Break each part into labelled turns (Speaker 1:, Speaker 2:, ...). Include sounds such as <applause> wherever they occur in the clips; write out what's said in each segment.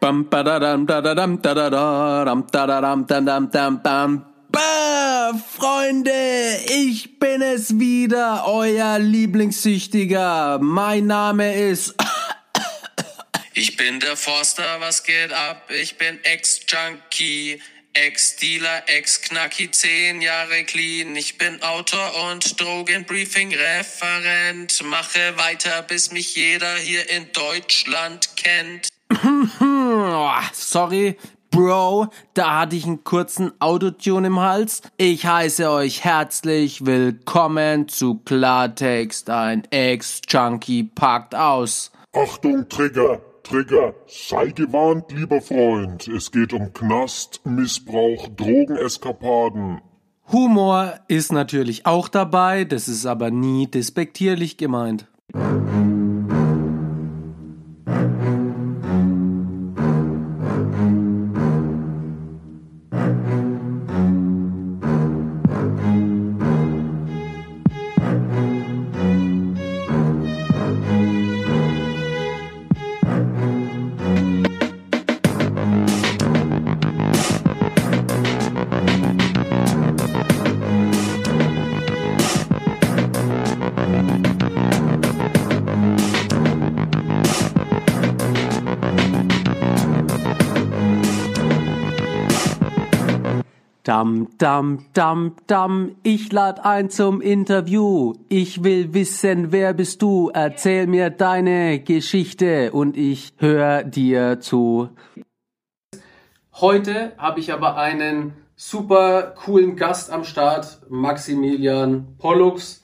Speaker 1: Bam, badadam, dadadam, dadadam, dadadam, dadam, dam, dam. Bah, Freunde, ich bin es wieder, euer Lieblingssüchtiger. Mein Name ist... <coughs>
Speaker 2: Ich bin der Forster, was geht ab? Ich bin Ex-Junkie, Ex-Dealer, Ex-Knacki, zehn Jahre clean. Ich bin Autor und Drogenbriefing-Referent. Mache weiter, bis mich jeder hier in Deutschland kennt. <coughs> <coughs>
Speaker 1: Sorry, Bro, da hatte ich einen kurzen Autotune im Hals. Ich heiße euch herzlich willkommen zu Klartext. Ein Ex-Junkie packt aus.
Speaker 3: Achtung, Trigger, Trigger, sei gewarnt, lieber Freund. Es geht um Knast, Missbrauch, Drogeneskapaden.
Speaker 1: Humor ist natürlich auch dabei, das ist aber nie despektierlich gemeint. Dam, dam, dam, ich lad ein zum Interview. Ich will wissen, wer bist du? Erzähl mir deine Geschichte und ich hör dir zu. Heute habe ich aber einen super coolen Gast am Start, Maximilian Pollux.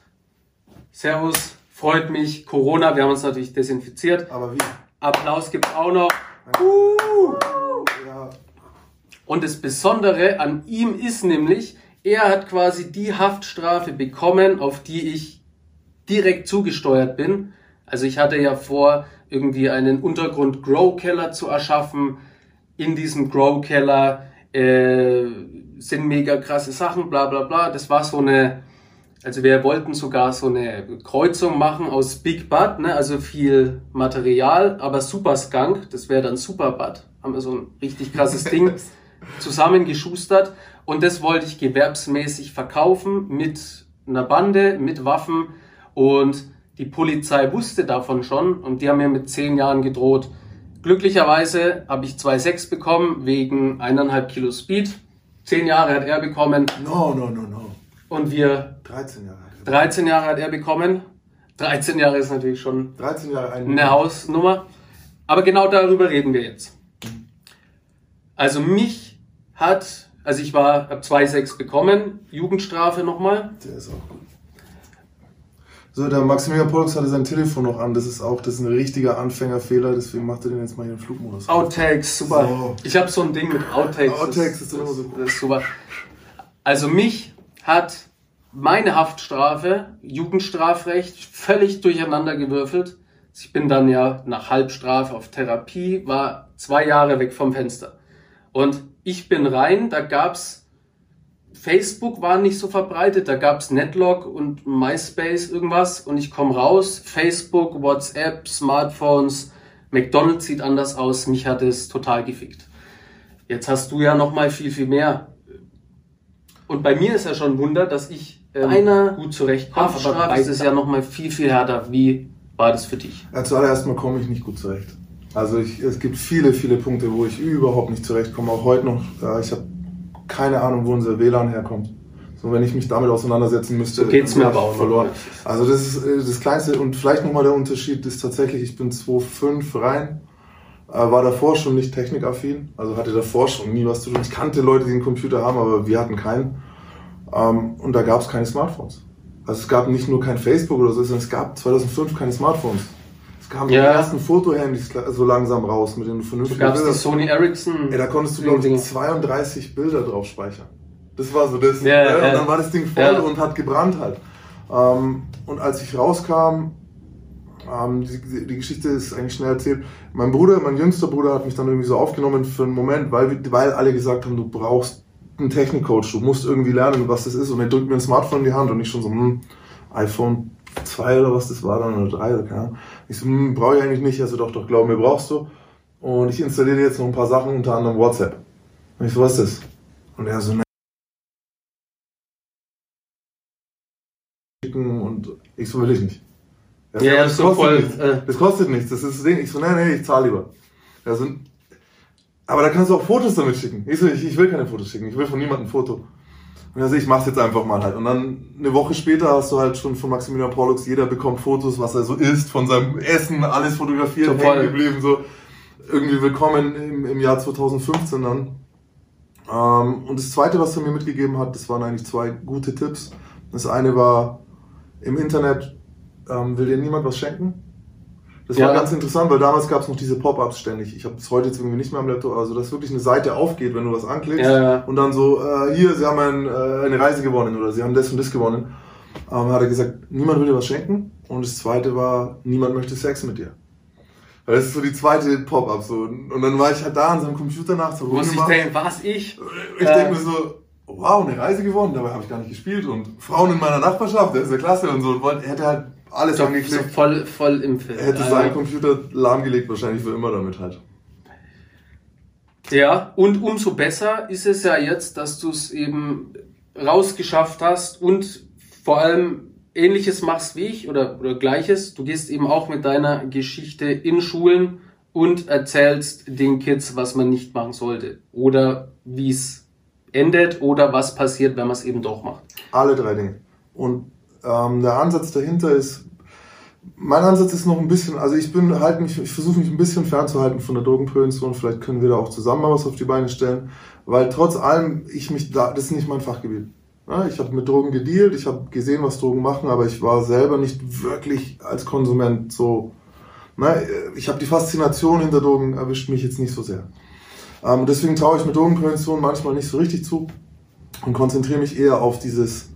Speaker 1: Servus, freut mich. Corona, wir haben uns natürlich desinfiziert.
Speaker 4: Aber wie?
Speaker 1: Applaus gibt's auch noch. Uh! Und das Besondere an ihm ist nämlich, er hat quasi die Haftstrafe bekommen, auf die ich direkt zugesteuert bin. Also ich hatte ja vor, irgendwie einen Untergrund-Grow-Keller zu erschaffen. In diesem Grow-Keller äh, sind mega krasse Sachen, bla bla bla. Das war so eine, also wir wollten sogar so eine Kreuzung machen aus Big Bud, ne? also viel Material, aber Super Skunk, das wäre dann Super Bud. Haben wir so ein richtig krasses <laughs> Ding zusammengeschustert und das wollte ich gewerbsmäßig verkaufen mit einer Bande, mit Waffen und die Polizei wusste davon schon und die haben mir mit zehn Jahren gedroht. Glücklicherweise habe ich 2,6 bekommen wegen eineinhalb Kilo Speed. Zehn Jahre hat er bekommen
Speaker 4: no, no, no, no.
Speaker 1: und wir
Speaker 4: 13 Jahre.
Speaker 1: 13 Jahre hat er bekommen. 13 Jahre ist natürlich schon
Speaker 4: 13 Jahre ein
Speaker 1: eine Hausnummer. Aber genau darüber reden wir jetzt. Also mich hat, also ich war, hab 2,6 bekommen, Jugendstrafe nochmal.
Speaker 4: Der ist auch gut. So, der Maximilian Pollux hatte sein Telefon noch an. Das ist auch, das ist ein richtiger Anfängerfehler, deswegen macht er den jetzt mal hier in Flugmodus.
Speaker 1: Outtakes, super.
Speaker 4: So.
Speaker 1: Ich habe so ein Ding mit Outtakes.
Speaker 4: Outtakes ist immer so
Speaker 1: Das ist super. Also mich hat meine Haftstrafe, Jugendstrafrecht, völlig durcheinander gewürfelt. Ich bin dann ja nach Halbstrafe auf Therapie, war zwei Jahre weg vom Fenster. Und ich bin rein, da gab's Facebook war nicht so verbreitet, da gab's Netlog und MySpace irgendwas und ich komme raus, Facebook, WhatsApp, Smartphones, McDonald's sieht anders aus, mich hat es total gefickt. Jetzt hast du ja noch mal viel, viel mehr. Und bei mir ist ja schon ein Wunder, dass ich ähm, einer gut zurechtkomme, aber beides ist ja noch mal viel, viel härter. Wie war das für dich?
Speaker 4: Ja, zuallererst mal komme ich nicht gut zurecht. Also ich, es gibt viele, viele Punkte, wo ich überhaupt nicht zurechtkomme. Auch heute noch, ja, ich habe keine Ahnung, wo unser WLAN herkommt. So, wenn ich mich damit auseinandersetzen müsste,
Speaker 1: So geht's mir aber auch noch.
Speaker 4: verloren. Also das ist äh, das Kleinste und vielleicht nochmal der Unterschied ist tatsächlich, ich bin 2.5 rein, äh, war davor schon nicht technikaffin, also hatte davor schon nie was zu tun. Ich kannte Leute, die einen Computer haben, aber wir hatten keinen. Ähm, und da gab es keine Smartphones. Also es gab nicht nur kein Facebook oder so, sondern es gab 2005 keine Smartphones. Kamen
Speaker 1: Ja.
Speaker 4: die ersten Fotohandys so langsam raus mit den
Speaker 1: Du
Speaker 4: vernünftigen
Speaker 1: gab's die
Speaker 4: Bildern.
Speaker 1: Sony Ericsson.
Speaker 4: Ja, da konntest du, glaube ich, 32 Bilder drauf speichern. Das war so das.
Speaker 1: Ja,
Speaker 4: ne?
Speaker 1: ja.
Speaker 4: Und dann war das Ding voll und hat gebrannt halt. Ähm, und als ich rauskam, ähm, die, die, die Geschichte ist eigentlich schnell erzählt. Mein Bruder, mein jüngster Bruder hat mich dann irgendwie so aufgenommen für einen Moment, weil, weil alle gesagt haben, du brauchst einen Technikcoach, du musst irgendwie lernen, was das ist. Und er drückt mir ein Smartphone in die Hand und ich schon so, hm, iPhone 2 oder was das war dann, oder 3 oder keine Ahnung. Ich so, hm, brauche ich eigentlich nicht. Also doch, doch, glaub mir, brauchst du. und ich installiere jetzt noch ein paar Sachen, unter anderem WhatsApp. Und ich so, was ist das? Und er so, ne. Und ich so, will ich nicht.
Speaker 1: Ja, ja,
Speaker 4: das
Speaker 1: so
Speaker 4: kostet
Speaker 1: voll,
Speaker 4: nichts.
Speaker 1: äh.
Speaker 4: Das kostet nichts, das ist das Ding. Ich so, nee, nee, ich zahle lieber. Er so, aber da kannst du auch Fotos damit schicken. Ich so, ich, ich will keine Fotos schicken, ich will von niemandem ein Foto. Und er so, ich mach's jetzt einfach mal halt. Und dann eine Woche später hast du halt schon von Maximilian Pollux, jeder bekommt Fotos, was er so isst, von seinem Essen, alles fotografiert,
Speaker 1: voll.
Speaker 4: hängen geblieben, so. Irgendwie willkommen im, im Jahr 2015 dann. Ähm, und das zweite, was er mir mitgegeben hat, das waren eigentlich zwei gute Tipps. Das eine war, im Internet ähm, will dir niemand was schenken. Das war
Speaker 1: Ja.
Speaker 4: ganz interessant, weil damals gab es noch diese Pop-ups ständig. Ich habe es heute jetzt irgendwie nicht mehr am Laptop, also dass wirklich eine Seite aufgeht, wenn du was anklickst
Speaker 1: Ja, ja.
Speaker 4: und dann so, äh, hier, sie haben ein, äh, eine Reise gewonnen oder sie haben das und das gewonnen. Ähm, hat er gesagt, niemand will dir was schenken. Und das zweite war, niemand möchte Sex mit dir. Das ist so die zweite Pop-up so. Und dann war ich halt da an seinem Computer nach so
Speaker 1: Muss ich denken, was ich?
Speaker 4: Ich
Speaker 1: Äh.
Speaker 4: denke mir so, wow, eine Reise gewonnen, dabei habe ich gar nicht gespielt und Frauen in meiner Nachbarschaft, das ist ja klasse und so. Und wollte- er hätte halt alles
Speaker 1: So, so
Speaker 4: angeklickt.
Speaker 1: voll, voll im Film.
Speaker 4: Er hätte
Speaker 1: Ja,
Speaker 4: seinen. Computer lahmgelegt, wahrscheinlich für immer damit halt.
Speaker 1: Ja, und umso besser ist es ja jetzt, dass du es eben rausgeschafft hast und vor allem ähnliches machst wie ich oder, oder gleiches. Du gehst eben auch mit deiner Geschichte in Schulen und erzählst den Kids, was man nicht machen sollte. Oder wie es endet oder was passiert, wenn man es eben doch macht.
Speaker 4: Alle drei Dinge. Und ähm, der Ansatz dahinter ist, mein Ansatz ist noch ein bisschen, also ich bin halt mich, ich versuche mich ein bisschen fernzuhalten von der Drogenprävention. Vielleicht können wir da auch zusammen mal was auf die Beine stellen, weil trotz allem ich mich da, das ist nicht mein Fachgebiet. Ja, ich habe mit Drogen gedealt, ich habe gesehen, was Drogen machen, aber ich war selber nicht wirklich als Konsument so. Na, ich habe die Faszination hinter Drogen erwischt mich jetzt nicht so sehr. Ähm, deswegen traue ich mit Drogenprävention manchmal nicht so richtig zu und konzentriere mich eher auf dieses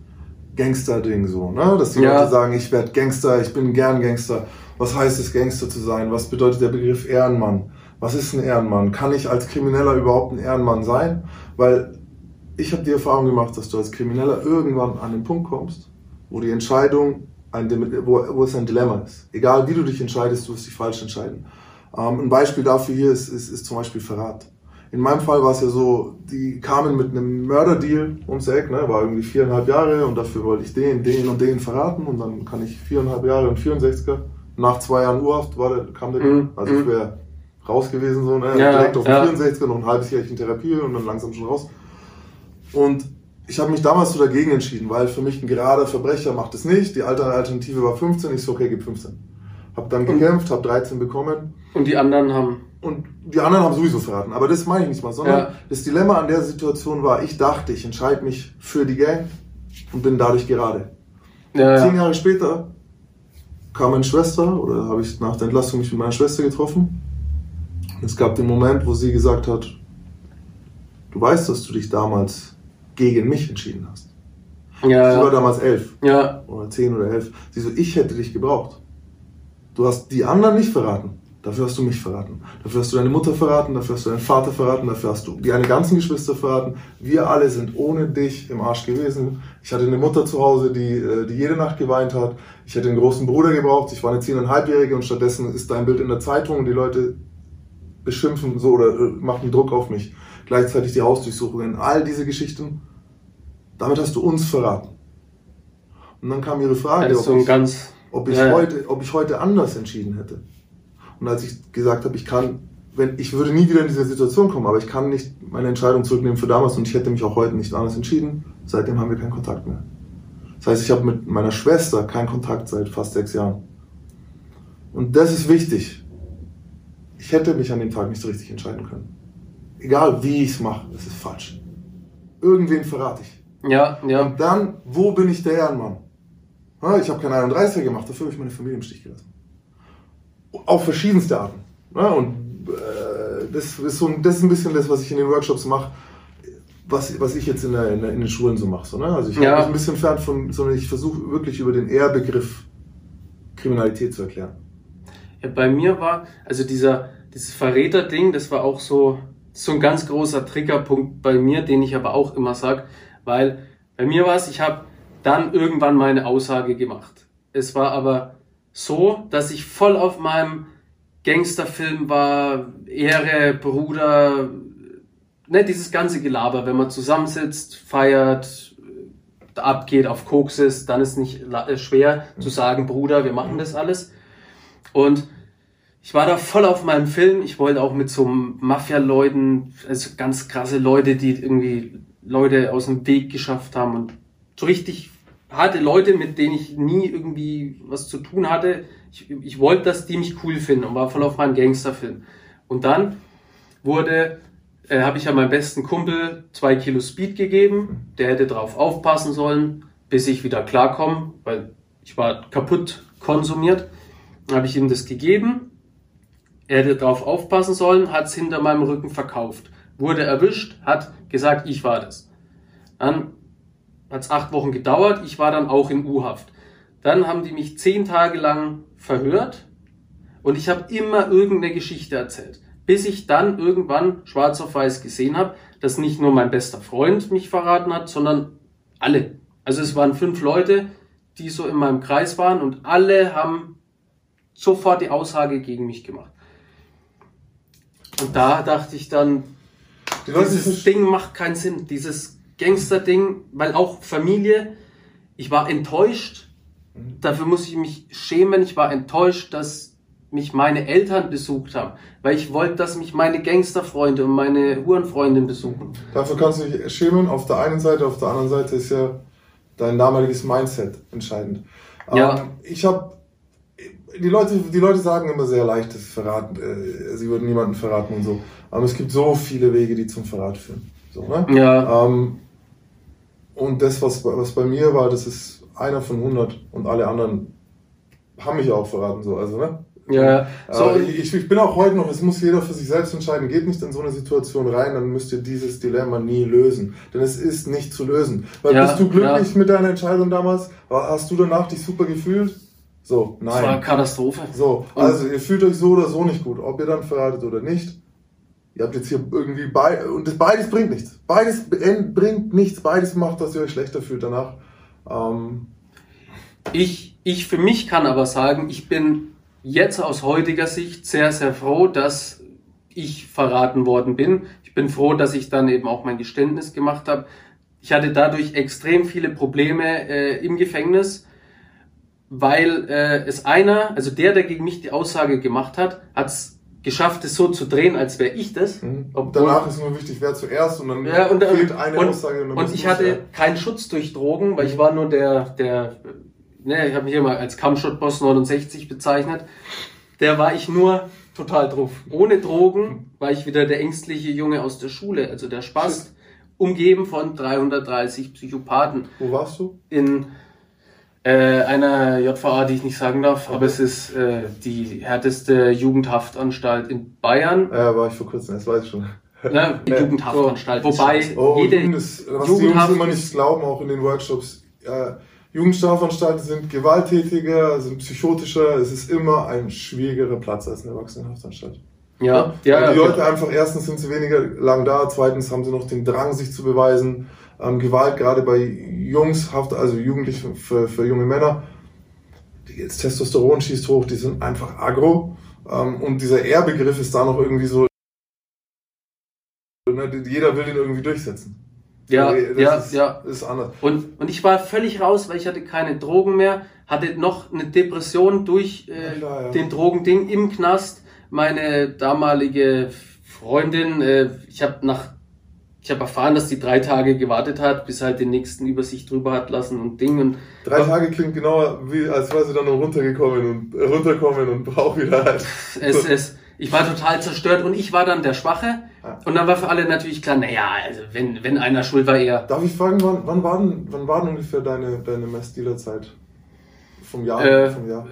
Speaker 4: Gangster-Ding so, ne? Dass die
Speaker 1: Ja.
Speaker 4: Leute sagen, ich werde Gangster, ich bin gern Gangster. Was heißt es, Gangster zu sein? Was bedeutet der Begriff Ehrenmann? Was ist ein Ehrenmann? Kann ich als Krimineller überhaupt ein Ehrenmann sein? Weil ich habe die Erfahrung gemacht, dass du als Krimineller irgendwann an den Punkt kommst, wo die Entscheidung, ein, wo, wo es ein Dilemma ist. Egal wie du dich entscheidest, du wirst dich falsch entscheiden. Ähm, ein Beispiel dafür hier ist, ist, ist zum Beispiel Verrat. In meinem Fall war es ja so, die kamen mit einem Mörderdeal ums Eck, ne, war irgendwie viereinhalb Jahre und dafür wollte ich den, den und den verraten und dann kann ich viereinhalb Jahre und 64er. Nach zwei Jahren Urhaft war der, kam der.
Speaker 1: Mhm,
Speaker 4: Also
Speaker 1: mhm.
Speaker 4: ich wäre raus gewesen, so, ne,
Speaker 1: Ja,
Speaker 4: direkt auf
Speaker 1: ja.
Speaker 4: den 64er, noch ein halbes Jahr in Therapie und dann langsam schon raus. Und ich habe mich damals so dagegen entschieden, weil für mich ein gerader Verbrecher macht es nicht. Die alte Alternative war 15, ich so, okay, gib 15. Hab dann gekämpft, hab 13 bekommen
Speaker 1: Und die anderen haben.
Speaker 4: Und die anderen haben sowieso verraten. Aber das meine ich nicht mal, sondern
Speaker 1: Ja.
Speaker 4: das Dilemma an der Situation war, ich dachte, ich entscheide mich für die Gang und bin dadurch gerade.
Speaker 1: Ja,
Speaker 4: Zehn
Speaker 1: ja.
Speaker 4: Jahre später kam meine Schwester oder habe ich nach der Entlassung mich mit meiner Schwester getroffen. Es gab den Moment, wo sie gesagt hat, du weißt, dass du dich damals gegen mich entschieden hast.
Speaker 1: Ja,
Speaker 4: Sie war damals elf
Speaker 1: ja.
Speaker 4: oder zehn oder elf. Sie so, ich hätte dich gebraucht. Du hast die anderen nicht verraten. Dafür hast du mich verraten. Dafür hast du deine Mutter verraten, dafür hast du deinen Vater verraten, dafür hast du deine ganzen Geschwister verraten. Wir alle sind ohne dich im Arsch gewesen. Ich hatte eine Mutter zu Hause, die, äh, die jede Nacht geweint hat. Ich hätte einen großen Bruder gebraucht. Ich war eine zehneinhalbjährige und stattdessen ist dein Bild in der Zeitung und die Leute beschimpfen so oder äh, machen Druck auf mich. Gleichzeitig die Hausdurchsuchungen, all diese Geschichten. Damit hast du uns verraten. Und dann kam ihre Frage,
Speaker 1: ein
Speaker 4: ich, ob, ich
Speaker 1: ja.
Speaker 4: heute, ob ich heute anders entschieden hätte. Und als ich gesagt habe, ich kann, wenn, ich würde nie wieder in diese Situation kommen, aber ich kann nicht meine Entscheidung zurücknehmen für damals und ich hätte mich auch heute nicht anders entschieden, seitdem haben wir keinen Kontakt mehr. Das heißt, ich habe mit meiner Schwester keinen Kontakt seit fast sechs Jahren. Und das ist wichtig. Ich hätte mich an dem Tag nicht so richtig entscheiden können. Egal wie ich es mache, es ist falsch. Irgendwen verrate ich.
Speaker 1: Ja, ja.
Speaker 4: Und dann, wo bin ich der Ehrenmann? Ich habe keinen 31er gemacht, dafür habe ich meine Familie im Stich gelassen. Auf verschiedenste Arten. Ja, und äh, das, ist so, ein- das ist ein bisschen das, was ich in den Workshops mache, was, was ich jetzt in, der, in, der, in den Schulen so mache. So, ne? Also ich
Speaker 1: Ja.
Speaker 4: mich ein bisschen fern von, sondern ich versuche wirklich über den Ehrbegriff Kriminalität zu erklären.
Speaker 1: Ja, bei mir war, also dieser, dieses Verräter-Ding, das war auch so, so ein ganz großer Triggerpunkt bei mir, den ich aber auch immer sag, weil bei mir war es, ich habe dann irgendwann meine Aussage gemacht. Es war aber so, dass ich voll auf meinem Gangsterfilm war, Ehre, Bruder, ne, dieses ganze Gelaber, wenn man zusammensitzt, feiert, abgeht, auf Koks ist, dann ist nicht äh, schwer zu sagen, Bruder, wir machen das alles. Und ich war da voll auf meinem Film. Ich wollte auch mit so Mafia-Leuten, also ganz krasse Leute, die irgendwie Leute aus dem Weg geschafft haben und so richtig harte Leute, mit denen ich nie irgendwie was zu tun hatte. Ich, ich wollte, dass die mich cool finden und war voll auf meinen Gangsterfilm. Und dann wurde, äh, habe ich ja meinem besten Kumpel zwei Kilo Speed gegeben. Der hätte drauf aufpassen sollen, bis ich wieder klarkomme, weil ich war kaputt konsumiert. Dann habe ich ihm das gegeben. Er hätte drauf aufpassen sollen, hat es hinter meinem Rücken verkauft. Wurde erwischt, hat gesagt, ich war das. Dann hat es acht Wochen gedauert, ich war dann auch in U-Haft. Dann haben die mich zehn Tage lang verhört und ich habe immer irgendeine Geschichte erzählt. Bis ich dann irgendwann schwarz auf weiß gesehen habe, dass nicht nur mein bester Freund mich verraten hat, sondern alle. Also es waren fünf Leute, die so in meinem Kreis waren und alle haben sofort die Aussage gegen mich gemacht. Und da dachte ich dann, dieses
Speaker 4: die
Speaker 1: Ding macht keinen Sinn, dieses Gangster-Ding, weil auch Familie, ich war enttäuscht, dafür muss ich mich schämen, ich war enttäuscht, dass mich meine Eltern besucht haben, weil ich wollte, dass mich meine Gangsterfreunde und meine Hurenfreundin besuchen.
Speaker 4: Dafür kannst du dich schämen. Auf der einen Seite, auf der anderen Seite ist ja dein damaliges Mindset entscheidend.
Speaker 1: Ja.
Speaker 4: Ähm, ich habe die Leute, die Leute sagen immer sehr leicht, das Verraten, äh, sie würden niemanden verraten und so. Aber es gibt so viele Wege, die zum Verrat führen. So, ne?
Speaker 1: Ja,
Speaker 4: Ähm, und das, was, bei- was bei mir war, das ist einer von 100 und alle anderen haben mich auch verraten, so, also, ne?
Speaker 1: ja, so,
Speaker 4: ich, ich bin auch heute noch, es muss jeder für sich selbst entscheiden, geht nicht in so eine Situation rein, dann müsst ihr dieses Dilemma nie lösen. Denn es ist nicht zu lösen. Weil
Speaker 1: Ja,
Speaker 4: bist du glücklich
Speaker 1: ja.
Speaker 4: mit deiner Entscheidung damals? Hast du danach dich super gefühlt? So,
Speaker 1: das war
Speaker 4: nein.
Speaker 1: Katastrophe.
Speaker 4: So, also ihr fühlt euch so oder so nicht gut, ob ihr dann verratet oder nicht. Ihr habt jetzt hier irgendwie bei und das beides bringt nichts. Beides br- bringt nichts, beides macht, dass ihr euch schlechter fühlt danach. Ähm,
Speaker 1: Ich, ich für mich kann aber sagen, ich bin jetzt aus heutiger Sicht sehr, sehr froh, dass ich verraten worden bin. Ich bin froh, dass ich dann eben auch mein Geständnis gemacht habe. Ich hatte dadurch extrem viele Probleme äh, im Gefängnis, weil äh, es einer, also der, der gegen mich die Aussage gemacht hat, hat es geschafft, es so zu drehen, als wäre ich das. Obwohl-
Speaker 4: danach ist nur wichtig, wer zuerst und dann
Speaker 1: ja, und,
Speaker 4: fehlt
Speaker 1: und,
Speaker 4: eine
Speaker 1: und,
Speaker 4: Aussage.
Speaker 1: und
Speaker 4: müssen
Speaker 1: ich hatte
Speaker 4: ja-
Speaker 1: keinen Schutz durch Drogen, weil ich war nur der, der, ne, ich habe mich hier mal als Kampfshot-Boss 69 bezeichnet. Der war ich nur total drauf. Ohne Drogen war ich wieder der ängstliche Junge aus der Schule, also der Spaß, umgeben von 330 Psychopathen
Speaker 4: Wo warst du?
Speaker 1: in äh, einer JVA, die ich nicht sagen darf, aber es ist äh, die härteste Jugendhaftanstalt in Bayern.
Speaker 4: Ja, war ich vor kurzem, das weiß ich schon.
Speaker 1: Ne, <laughs>
Speaker 4: Ja.
Speaker 1: Jugendhaftanstalt.
Speaker 4: So.
Speaker 1: Wobei
Speaker 4: Oh,
Speaker 1: jede
Speaker 4: Junges, was die Jungs
Speaker 1: Jugendhaft
Speaker 4: immer nicht glauben, auch in den Workshops. Äh, Jugendstrafanstalten sind gewalttätiger, sind psychotischer. Es ist immer ein schwierigerer Platz als eine Erwachsenenhaftanstalt.
Speaker 1: Ja,
Speaker 4: Weil
Speaker 1: ja,
Speaker 4: die
Speaker 1: ja.
Speaker 4: Leute einfach, erstens sind sie weniger lang da, zweitens haben sie noch den Drang, sich zu beweisen. Ähm, Gewalt, gerade bei Jungs, also Jugendliche für, für junge Männer, die, das Testosteron schießt hoch, die sind einfach aggro. Ähm, und dieser Ehrbegriff ist da noch irgendwie so, ne, jeder will den irgendwie durchsetzen.
Speaker 1: Ja,
Speaker 4: das
Speaker 1: ja,
Speaker 4: ist,
Speaker 1: ja.
Speaker 4: ist anders.
Speaker 1: Und, und ich war völlig raus, weil ich hatte keine Drogen mehr, hatte noch eine Depression durch äh,
Speaker 4: Ja, ja.
Speaker 1: den Drogending im Knast. Meine damalige Freundin, äh, ich habe nach, ich habe erfahren, dass die drei Tage gewartet hat, bis halt den nächsten über sich drüber hat lassen und Ding und
Speaker 4: Drei Tage klingt genauer, wie, als wäre sie dann noch runtergekommen und äh, runterkommen und braucht wieder halt. <laughs>
Speaker 1: es, es, ich war total zerstört und ich war dann der Schwache.
Speaker 4: Ja.
Speaker 1: Und dann war für alle natürlich klar, naja, also wenn, wenn einer schuld war, er.
Speaker 4: Darf ich fragen, wann, wann, war, denn, wann war denn ungefähr deine, deine Messdealer-Zeit? Vom Jahr?
Speaker 1: Äh,
Speaker 4: vom Jahr?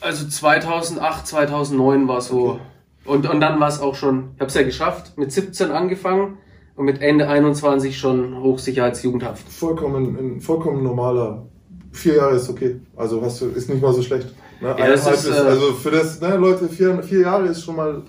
Speaker 1: Also 2008, 2009 war so.
Speaker 4: Okay.
Speaker 1: Und, und dann war es auch schon, ich habe es ja geschafft, mit 17 angefangen und mit Ende 21 schon Hochsicherheitsjugendhaft.
Speaker 4: Vollkommen, vollkommen normaler. Vier Jahre ist okay. Also hast du, ist nicht mal so schlecht. Ne?
Speaker 1: Ja, das
Speaker 4: Eineinhalb
Speaker 1: ist, äh,
Speaker 4: also für das, ne, Leute, vier, vier Jahre ist schon mal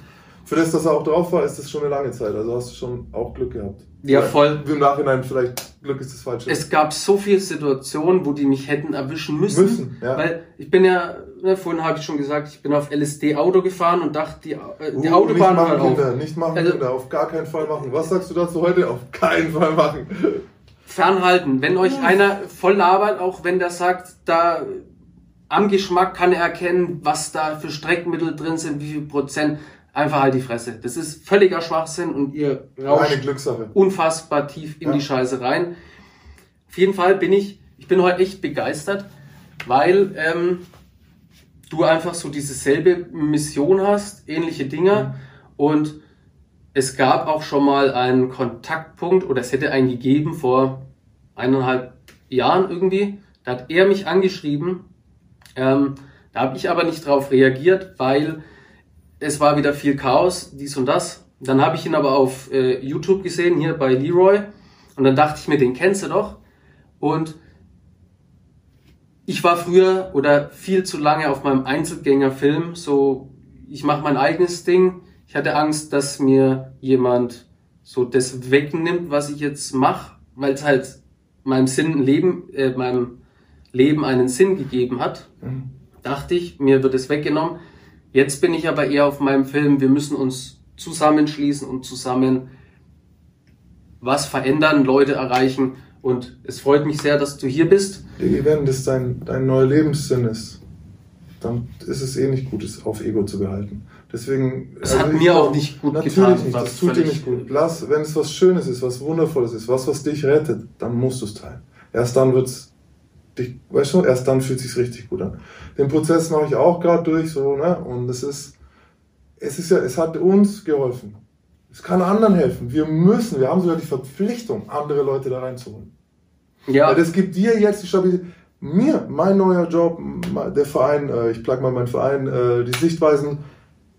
Speaker 4: für das, dass er auch drauf war, ist das schon eine lange Zeit. Also hast du schon auch Glück gehabt.
Speaker 1: Ja, voll.
Speaker 4: Im Nachhinein vielleicht Glück ist das falsche.
Speaker 1: Es gab so viele Situationen, wo die mich hätten erwischen müssen.
Speaker 4: Müssen, ja.
Speaker 1: Weil ich bin ja, ne, vorhin habe ich schon gesagt, ich bin auf LSD Auto gefahren und dachte, die, äh, die
Speaker 4: Uh,
Speaker 1: Autobahn
Speaker 4: nicht
Speaker 1: hört
Speaker 4: machen,
Speaker 1: auf.
Speaker 4: Kinder, nicht machen,
Speaker 1: Also-
Speaker 4: Kinder, auf gar keinen Fall machen. Was sagst du dazu heute? Auf keinen Fall machen.
Speaker 1: Fernhalten. Wenn euch einer voll labert, auch wenn der sagt, da am Geschmack kann er erkennen, was da für Streckmittel drin sind, wie viel Prozent, einfach halt die Fresse. Das ist völliger Schwachsinn und ihr rauscht
Speaker 4: Glückssache.
Speaker 1: unfassbar tief in
Speaker 4: Ja.
Speaker 1: die Scheiße rein. Auf jeden Fall bin ich, ich bin heute echt begeistert, weil ähm, du einfach so diese selbe Mission hast, ähnliche Dinge und es gab auch schon mal einen Kontaktpunkt oder es hätte einen gegeben vor eineinhalb Jahren irgendwie. Da hat er mich angeschrieben. Ähm, da habe ich aber nicht drauf reagiert, weil es war wieder viel Chaos, dies und das. Dann habe ich ihn aber auf äh, YouTube gesehen, hier bei Leroy. Und dann dachte ich mir, den kennst du doch. Und ich war früher oder viel zu lange auf meinem Einzelgängerfilm. So, ich mache mein eigenes Ding. Ich hatte Angst, dass mir jemand so das wegnimmt, was ich jetzt mache, weil es halt meinem Sinn Leben, äh, meinem Leben einen Sinn gegeben hat. Dachte ich, mir wird es weggenommen. Jetzt bin ich aber eher auf meinem Film, wir müssen uns zusammenschließen und zusammen was verändern, Leute erreichen. Und es freut mich sehr, dass du hier bist.
Speaker 4: Wenn das dein, dein neuer Lebenssinn ist, dann ist es eh nicht gut, es auf Ego zu behalten. Deswegen.
Speaker 1: Es hat
Speaker 4: ich
Speaker 1: mir auch nicht gut
Speaker 4: Natürlich
Speaker 1: getan,
Speaker 4: nicht, das tut dir nicht gut. Lass, wenn es was Schönes ist, was Wundervolles ist, was, was dich rettet, dann musst du es teilen. Erst dann wird's dich, weißt du, erst dann fühlt sich's richtig gut an. Den Prozess mache ich auch gerade durch, so, ne, und es ist, es ist ja, es hat uns geholfen. Es kann anderen helfen. Wir müssen, wir haben sogar die Verpflichtung, andere Leute da reinzuholen.
Speaker 1: Ja,
Speaker 4: Weil das gibt dir jetzt die Stabilität. Mir, mein neuer Job, der Verein, äh, ich plug mal meinen Verein, äh, die Sichtweisen,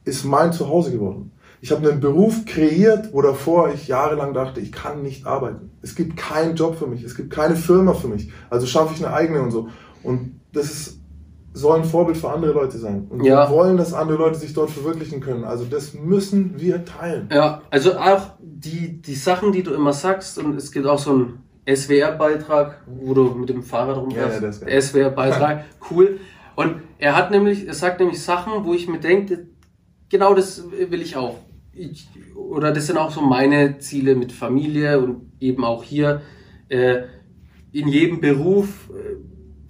Speaker 4: ist mein Zuhause geworden. Ich habe einen Beruf kreiert, wo davor ich jahrelang dachte, ich kann nicht arbeiten. Es gibt keinen Job für mich, es gibt keine Firma für mich. Also schaffe ich eine eigene und so. Und das ist, soll ein Vorbild für andere Leute sein. Und
Speaker 1: Ja.
Speaker 4: wir wollen, dass andere Leute sich dort verwirklichen können. Also das müssen wir teilen.
Speaker 1: Ja, also auch die, die Sachen, die du immer sagst, und es gibt auch so einen SWR-Beitrag, wo du mit dem Fahrrad rumfährst.
Speaker 4: Ja, ja, der ist geil.
Speaker 1: der SWR-Beitrag, <laughs> cool. Und er hat nämlich, er sagt nämlich Sachen, wo ich mir denke, genau das will ich auch. Ich, oder das sind auch so meine Ziele mit Familie und eben auch hier äh, in jedem Beruf äh,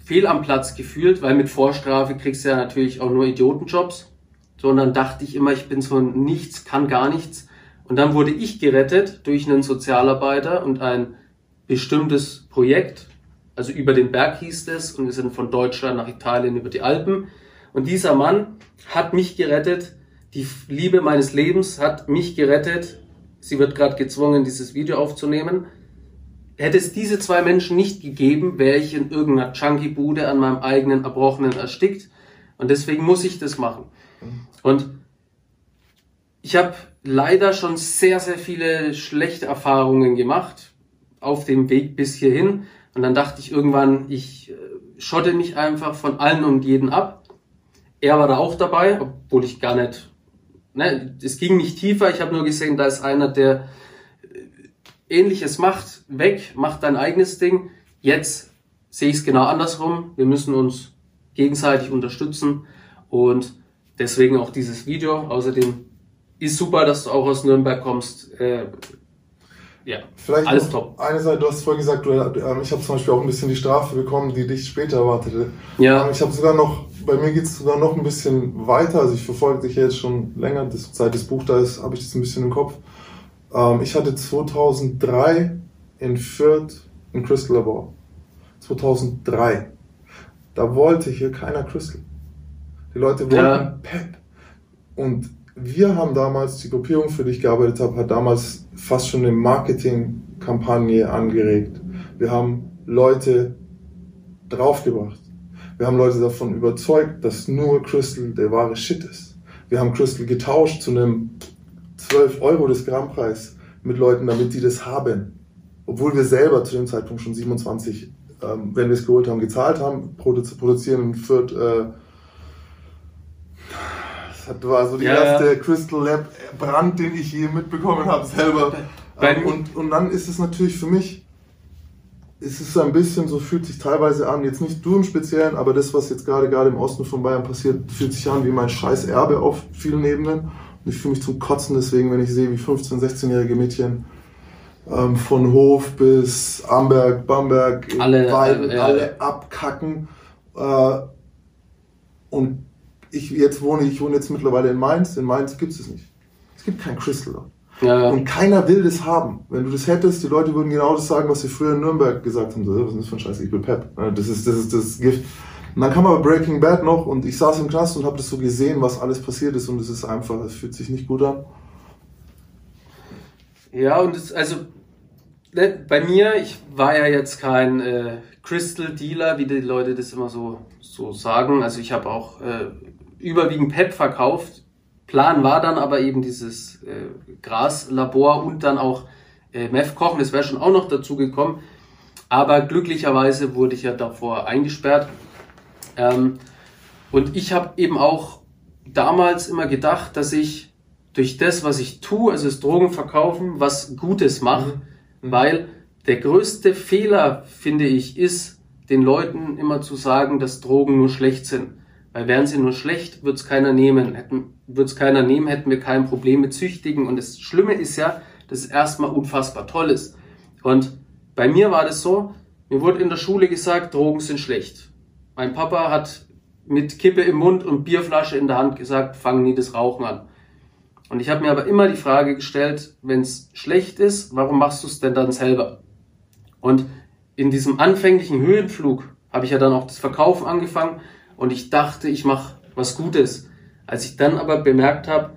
Speaker 1: fehl am Platz gefühlt, weil mit Vorstrafe kriegst du ja natürlich auch nur Idiotenjobs sondern dachte ich immer, ich bin so nichts, kann gar nichts. Und dann wurde ich gerettet durch einen Sozialarbeiter und ein bestimmtes Projekt. Also über den Berg hieß es und wir sind von Deutschland nach Italien über die Alpen. Und dieser Mann hat mich gerettet. Die Liebe meines Lebens hat mich gerettet. Sie wird gerade gezwungen, dieses Video aufzunehmen. Hätte es diese zwei Menschen nicht gegeben, wäre ich in irgendeiner Junkie-Bude an meinem eigenen Erbrochenen erstickt. Und deswegen muss ich das machen. Und ich habe leider schon sehr, sehr viele schlechte Erfahrungen gemacht auf dem Weg bis hierhin. Und dann dachte ich irgendwann, ich äh, schotte mich einfach von allen und jeden ab. Er war da auch dabei, obwohl ich gar nicht, ne, es ging nicht tiefer. Ich habe nur gesehen, da ist einer, der äh, ähnliches macht, weg, macht dein eigenes Ding. Jetzt sehe ich es genau andersrum. Wir müssen uns gegenseitig unterstützen und deswegen auch dieses Video. Außerdem ist super, dass du auch aus Nürnberg kommst. Äh, ja,
Speaker 4: Vielleicht
Speaker 1: alles top.
Speaker 4: eine Seite, du hast vorhin gesagt, du, ähm, ich habe zum Beispiel auch ein bisschen die Strafe bekommen, die dich später erwartete.
Speaker 1: Ja.
Speaker 4: Ähm, Ich habe sogar noch, bei mir geht es sogar noch ein bisschen weiter. Also ich verfolge dich ja jetzt schon länger, das, seit das Buch da ist, habe ich das ein bisschen im Kopf. Ähm, ich hatte 2003 in Fürth ein Crystal Labor. 2003. Da wollte hier keiner Crystal. Die Leute wollten
Speaker 1: Ja.
Speaker 4: Pep. Und wir haben damals, die Gruppierung, für die ich gearbeitet habe, hat damals fast schon eine Marketingkampagne angeregt. Wir haben Leute draufgebracht. Wir haben Leute davon überzeugt, dass nur Crystal der wahre Shit ist. Wir haben Crystal getauscht zu einem 12 Euro des Grammpreis mit Leuten, damit die das haben. Obwohl wir selber zu dem Zeitpunkt schon 27, ähm, wenn wir es geholt haben, gezahlt haben, produ produzieren in Fürth äh, Das war so die
Speaker 1: Ja,
Speaker 4: erste
Speaker 1: ja.
Speaker 4: Crystal Lab Brand, den ich je mitbekommen habe selber. Ähm, und, und dann ist es natürlich für mich, es so ein bisschen, so fühlt sich teilweise an, jetzt nicht du im Speziellen, aber das, was jetzt gerade gerade im Osten von Bayern passiert, fühlt sich an wie mein scheiß Erbe auf vielen Ebenen. Und ich fühle mich zum Kotzen deswegen, wenn ich sehe, wie 15-, 16-jährige Mädchen ähm, von Hof bis Amberg, Bamberg,
Speaker 1: Alle,
Speaker 4: Weiden,
Speaker 1: äh,
Speaker 4: alle abkacken. Äh, und ich jetzt wohne, ich wohne jetzt mittlerweile in Mainz. In Mainz gibt es es nicht. Es gibt kein Crystal
Speaker 1: Ja,
Speaker 4: Und keiner will das haben. Wenn du das hättest, die Leute würden genau das sagen, was sie früher in Nürnberg gesagt haben. So, was ist das für ein Scheiß? Ich will Pep. Das ist, das ist das Gift. Und dann kam aber Breaking Bad noch und ich saß im Knast und habe das so gesehen, was alles passiert ist und es ist einfach, es fühlt sich nicht gut an.
Speaker 1: Ja, und es, also ne, bei mir, ich war ja jetzt kein äh, Crystal Dealer, wie die Leute das immer so, so sagen. Also ich habe auch äh, überwiegend PEP verkauft. Plan war dann aber eben dieses äh, Graslabor und dann auch äh, Meth kochen. Das wäre schon auch noch dazu gekommen. Aber glücklicherweise wurde ich ja davor eingesperrt. Ähm, und ich habe eben auch damals immer gedacht, dass ich durch das, was ich tue, also das Drogenverkaufen, was Gutes mache. Weil der größte Fehler, finde ich, ist, den Leuten immer zu sagen, dass Drogen nur schlecht sind. Weil wären sie nur schlecht, wird es keiner nehmen. Wird es keiner nehmen, hätten wir kein Problem mit Züchtigen. Und das Schlimme ist ja, dass es erstmal unfassbar toll ist. Und bei mir war das so, mir wurde in der Schule gesagt, Drogen sind schlecht. Mein Papa hat mit Kippe im Mund und Bierflasche in der Hand gesagt, fang nie das Rauchen an. Und ich habe mir aber immer die Frage gestellt, wenn es schlecht ist, warum machst du es denn dann selber? Und in diesem anfänglichen Höhenflug habe ich ja dann auch das Verkaufen angefangen und ich dachte, ich mache was Gutes. Als ich dann aber bemerkt habe,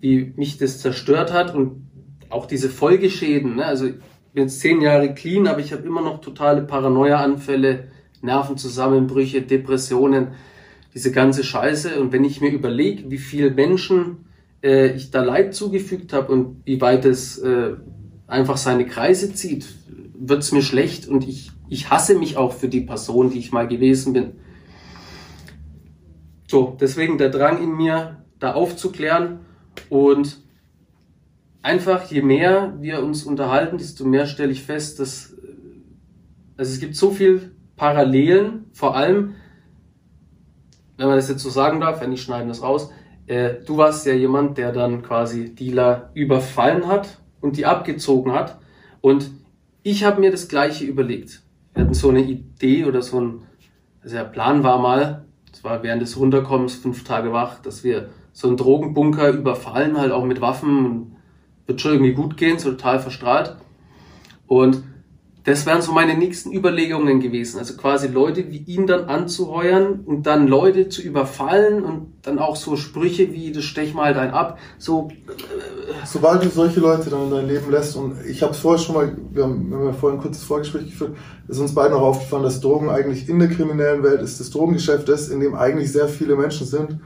Speaker 1: wie mich das zerstört hat und auch diese Folgeschäden, ne? also ich bin jetzt zehn Jahre clean, aber ich habe immer noch totale Paranoia-Anfälle, Nervenzusammenbrüche, Depressionen, diese ganze Scheiße. Und wenn ich mir überlege, wie viele Menschen äh, ich da Leid zugefügt habe und wie weit es äh, einfach seine Kreise zieht, wird's mir schlecht und ich, ich hasse mich auch für die Person, die ich mal gewesen bin. So, deswegen der Drang in mir, da aufzuklären und einfach je mehr wir uns unterhalten, desto mehr stelle ich fest, dass äh, also es gibt so viel Parallelen, vor allem, wenn man das jetzt so sagen darf, wenn ich schneiden das raus, äh, du warst ja jemand, der dann quasi Dealer überfallen hat und die abgezogen hat. Und ich habe mir das gleiche überlegt. Wir hatten so eine Idee oder so ein, also der Plan war mal, das war während des Runterkommens fünf Tage wach, dass wir so einen Drogenbunker überfallen, halt auch mit Waffen und wird schon irgendwie gut gehen, so total verstrahlt. Und das wären so meine nächsten Überlegungen gewesen. Also quasi Leute wie ihn dann anzuheuern und dann Leute zu überfallen und dann auch so Sprüche wie, das stech mal dein ab. So,
Speaker 4: Sobald du solche Leute dann in dein Leben lässt, und ich habe es vorher schon mal, wir haben, wir haben ja vorhin ein kurzes Vorgespräch geführt, ist uns beiden auch aufgefallen, dass Drogen eigentlich in der kriminellen Welt ist, das Drogengeschäft ist, in dem eigentlich sehr viele Menschen sind,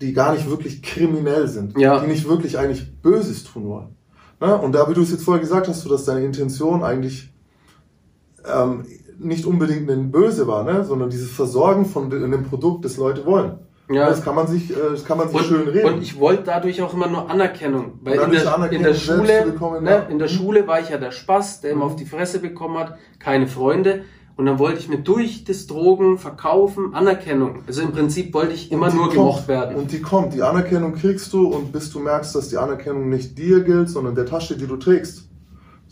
Speaker 4: die gar nicht wirklich kriminell sind,
Speaker 1: Ja.
Speaker 4: die nicht wirklich eigentlich Böses tun wollen. Ne? Und da, wie du es jetzt vorher gesagt hast, so dass deine Intention eigentlich ähm, nicht unbedingt ein Böse war, ne? sondern dieses Versorgen von dem Produkt, das Leute wollen.
Speaker 1: Ja.
Speaker 4: Das kann man sich, äh, das kann man sich
Speaker 1: und,
Speaker 4: schön reden.
Speaker 1: und ich wollte dadurch auch immer nur Anerkennung. Weil in der,
Speaker 4: Anerkennung
Speaker 1: in der Schule,
Speaker 4: bekommen,
Speaker 1: ne,
Speaker 4: ja.
Speaker 1: in der Schule war ich ja der Spaß, der immer
Speaker 4: Mhm.
Speaker 1: auf die Fresse bekommen hat, keine Freunde. Und dann wollte ich mir durch das Drogen verkaufen Anerkennung. Also im Prinzip wollte ich immer nur
Speaker 4: kommt.
Speaker 1: gemocht werden.
Speaker 4: Und die kommt. Die Anerkennung kriegst du und bis du merkst, dass die Anerkennung nicht dir gilt, sondern der Tasche, die du trägst,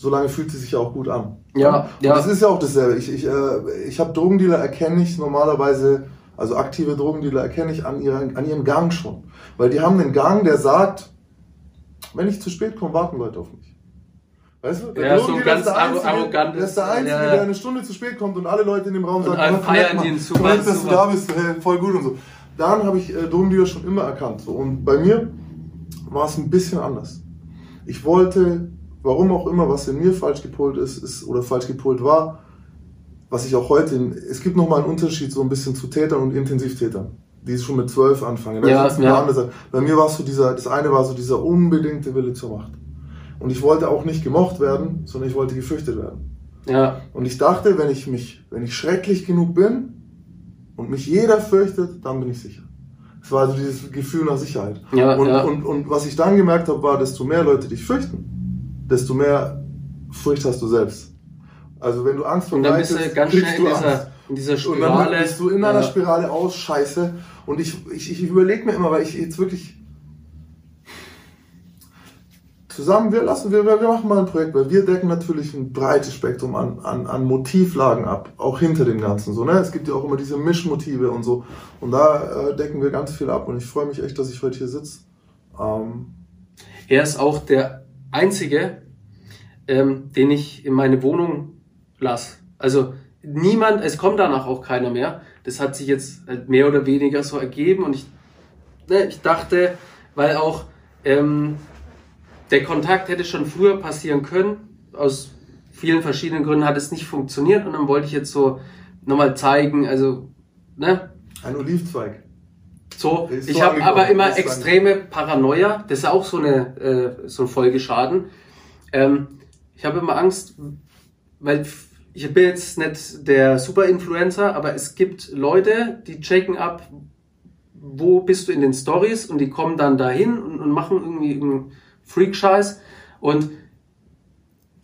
Speaker 4: solange fühlt sie sich ja auch gut an.
Speaker 1: Ja,
Speaker 4: und
Speaker 1: ja.
Speaker 4: das ist ja auch dasselbe. Ich, ich, äh, ich habe Drogendealer erkenne ich normalerweise, also aktive Drogendealer erkenne ich an, ihren, an ihrem Gang schon. Weil die haben einen Gang, der sagt, wenn ich zu spät komme, warten Leute auf mich. Weißt du?
Speaker 1: Ja, so ganz
Speaker 4: ist der Einzige,
Speaker 1: arrogantes-
Speaker 4: Der ist der Einzige,
Speaker 1: ja, ja.
Speaker 4: der eine Stunde zu spät kommt und alle Leute in dem Raum sagen,
Speaker 1: alle
Speaker 4: "Oh,
Speaker 1: feiern
Speaker 4: Mann.
Speaker 1: ihn, super,
Speaker 4: Toll, dass du
Speaker 1: super."
Speaker 4: da bist, hey, voll gut und so. Daran habe ich äh, Drogendealer schon immer erkannt. So. Und bei mir war es ein bisschen anders. Ich wollte, warum auch immer, was in mir falsch gepolt ist, ist oder falsch gepolt war, was ich auch heute, in, es gibt nochmal einen Unterschied so ein bisschen zu Tätern und Intensivtätern, die schon mit zwölf anfangen.
Speaker 1: Ja, ja.
Speaker 4: andere. Bei mir war es so dieser, das eine war so dieser unbedingte Wille zur Macht. Und ich wollte auch nicht gemocht werden, sondern ich wollte gefürchtet werden.
Speaker 1: Ja,
Speaker 4: Und ich dachte, wenn ich mich, wenn ich schrecklich genug bin und mich jeder fürchtet, dann bin ich sicher. Es war also dieses Gefühl nach Sicherheit.
Speaker 1: Ja,
Speaker 4: und,
Speaker 1: ja.
Speaker 4: Und, und was ich dann gemerkt habe, war, desto mehr Leute dich fürchten, desto mehr Furcht hast du selbst. Also wenn du Angst
Speaker 1: Und dann bist du
Speaker 4: verbreitest,
Speaker 1: ganz
Speaker 4: kriegst
Speaker 1: schnell in
Speaker 4: du
Speaker 1: dieser,
Speaker 4: Angst.
Speaker 1: in dieser
Speaker 4: Und dann
Speaker 1: Spirale.
Speaker 4: bist du in einer. Spirale aus, scheiße. Und ich, ich, ich überlege mir immer, weil ich jetzt wirklich zusammen, wir lassen, wir, wir machen mal ein Projekt, weil wir decken natürlich ein breites Spektrum an, an, an Motivlagen ab, auch hinter dem Ganzen. So, ne? Es gibt ja auch immer diese Mischmotive und so. Und da äh, decken wir ganz viel ab und ich freue mich echt, dass ich heute hier sitze. Ähm,
Speaker 1: Er ist auch der einzige, ähm, den ich in meine Wohnung lasse. Also niemand, es kommt danach auch keiner mehr. Das hat sich jetzt halt mehr oder weniger so ergeben und ich, ne, ich dachte, weil auch ähm, der Kontakt hätte schon früher passieren können. Aus vielen verschiedenen Gründen hat es nicht funktioniert und dann wollte ich jetzt so nochmal zeigen, also, ne,
Speaker 4: ein Olivzweig.
Speaker 1: So,
Speaker 4: Ist
Speaker 1: ich
Speaker 4: so
Speaker 1: habe aber immer extreme Paranoia. Das ist auch so eine äh, so ein Folgeschaden. Ähm, ich habe immer Angst, weil ich bin jetzt nicht der Super-Influencer, aber es gibt Leute, die checken ab, wo bist du in den Stories und die kommen dann dahin und, und machen irgendwie einen Freak-Scheiß. Und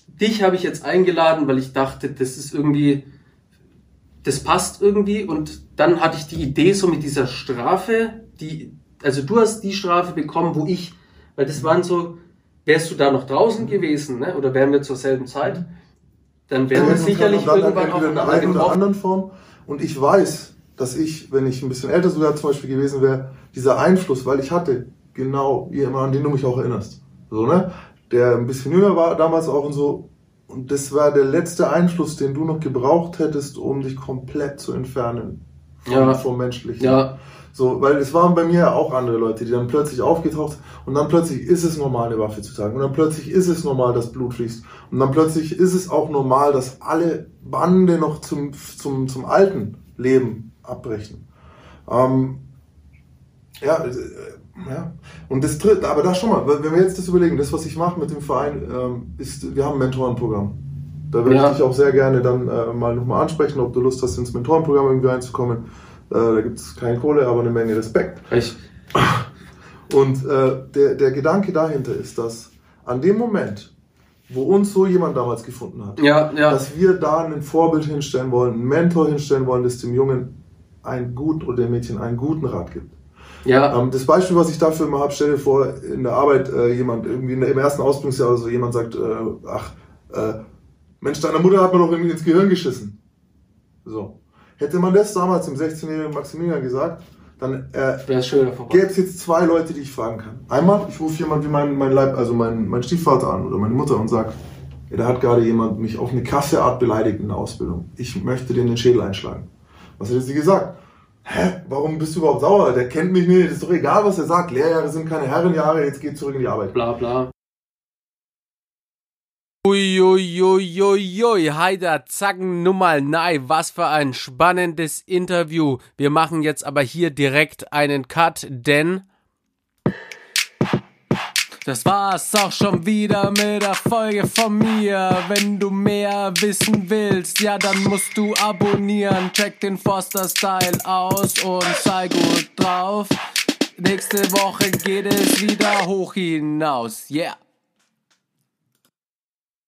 Speaker 1: dich habe ich jetzt eingeladen, weil ich dachte, das ist irgendwie, das passt irgendwie. Und dann hatte ich die Idee so mit dieser Strafe, die, also du hast die Strafe bekommen, wo ich, weil das waren so, wärst du da noch draußen gewesen, ne? oder wären wir zur selben Zeit, dann wären wir sicherlich
Speaker 4: dann
Speaker 1: irgendwann
Speaker 4: in
Speaker 1: aufeinander
Speaker 4: oder
Speaker 1: getroffen.
Speaker 4: anderen Form. Und ich weiß, dass ich, wenn ich ein bisschen älter sogar zum Beispiel gewesen wäre, dieser Einfluss, weil ich hatte, genau, wie immer, an den du mich auch erinnerst. So, ne? Der ein bisschen jünger war damals auch und so. Und das war der letzte Einfluss, den du noch gebraucht hättest, um dich komplett zu entfernen
Speaker 1: Ja.
Speaker 4: vom Menschlichen.
Speaker 1: Ja,
Speaker 4: So, weil es waren bei mir ja auch andere Leute, die dann plötzlich aufgetaucht sind und dann plötzlich ist es normal, eine Waffe zu tragen und dann plötzlich ist es normal, dass Blut fließt und dann plötzlich ist es auch normal, dass alle Bande noch zum, zum, zum alten Leben abbrechen. Ähm, ja, äh, ja, und das tritt, aber da schon mal, wenn wir jetzt das überlegen, das, was ich mache mit dem Verein, ähm, ist, wir haben ein Mentorenprogramm. Da würde
Speaker 1: Ja.
Speaker 4: ich dich auch sehr gerne dann äh, mal nochmal ansprechen, ob du Lust hast, ins Mentorenprogramm irgendwie reinzukommen. Äh, da gibt es keine Kohle, aber eine Menge Respekt.
Speaker 1: ich,
Speaker 4: Und äh, der, der Gedanke dahinter ist, dass an dem Moment, wo uns so jemand damals gefunden hat,
Speaker 1: ja, ja,
Speaker 4: dass wir da ein Vorbild hinstellen wollen, einen Mentor hinstellen wollen, das dem Jungen einen guten oder dem Mädchen einen guten Rat gibt.
Speaker 1: ja,
Speaker 4: Ähm, das Beispiel, was ich dafür immer habe, stell dir vor, in der Arbeit äh, jemand, irgendwie in der, im ersten Ausbildungsjahr oder so, jemand sagt, äh, ach, äh, Mensch, deiner Mutter hat man doch irgendwie ins Gehirn geschissen. So. Hätte man das damals dem 16-jährigen Maximilian gesagt, dann äh, gäbe es jetzt zwei Leute, die ich fragen kann. Einmal, ich rufe jemand wie mein, mein Leib, also mein, mein Stiefvater an oder meine Mutter und sage, ja, da hat gerade jemand mich auf eine krasse Art beleidigt in der Ausbildung. Ich möchte den den Schädel einschlagen. Was hätte sie gesagt? Hä? Warum bist du überhaupt sauer? Der kennt mich nicht. Ist doch egal, was er sagt. Lehrjahre sind keine Herrenjahre. Jetzt geht zurück in die Arbeit.
Speaker 1: Bla bla.
Speaker 5: Uiuiuiui, Heider, zacken, nun mal nein, was für ein spannendes Interview. Wir machen jetzt aber hier direkt einen Cut, denn das war's auch schon wieder mit der Folge von mir. Wenn du mehr wissen willst, ja, dann musst du abonnieren. Check den Forster Style aus und sei gut drauf. Nächste Woche geht es wieder hoch hinaus. Yeah.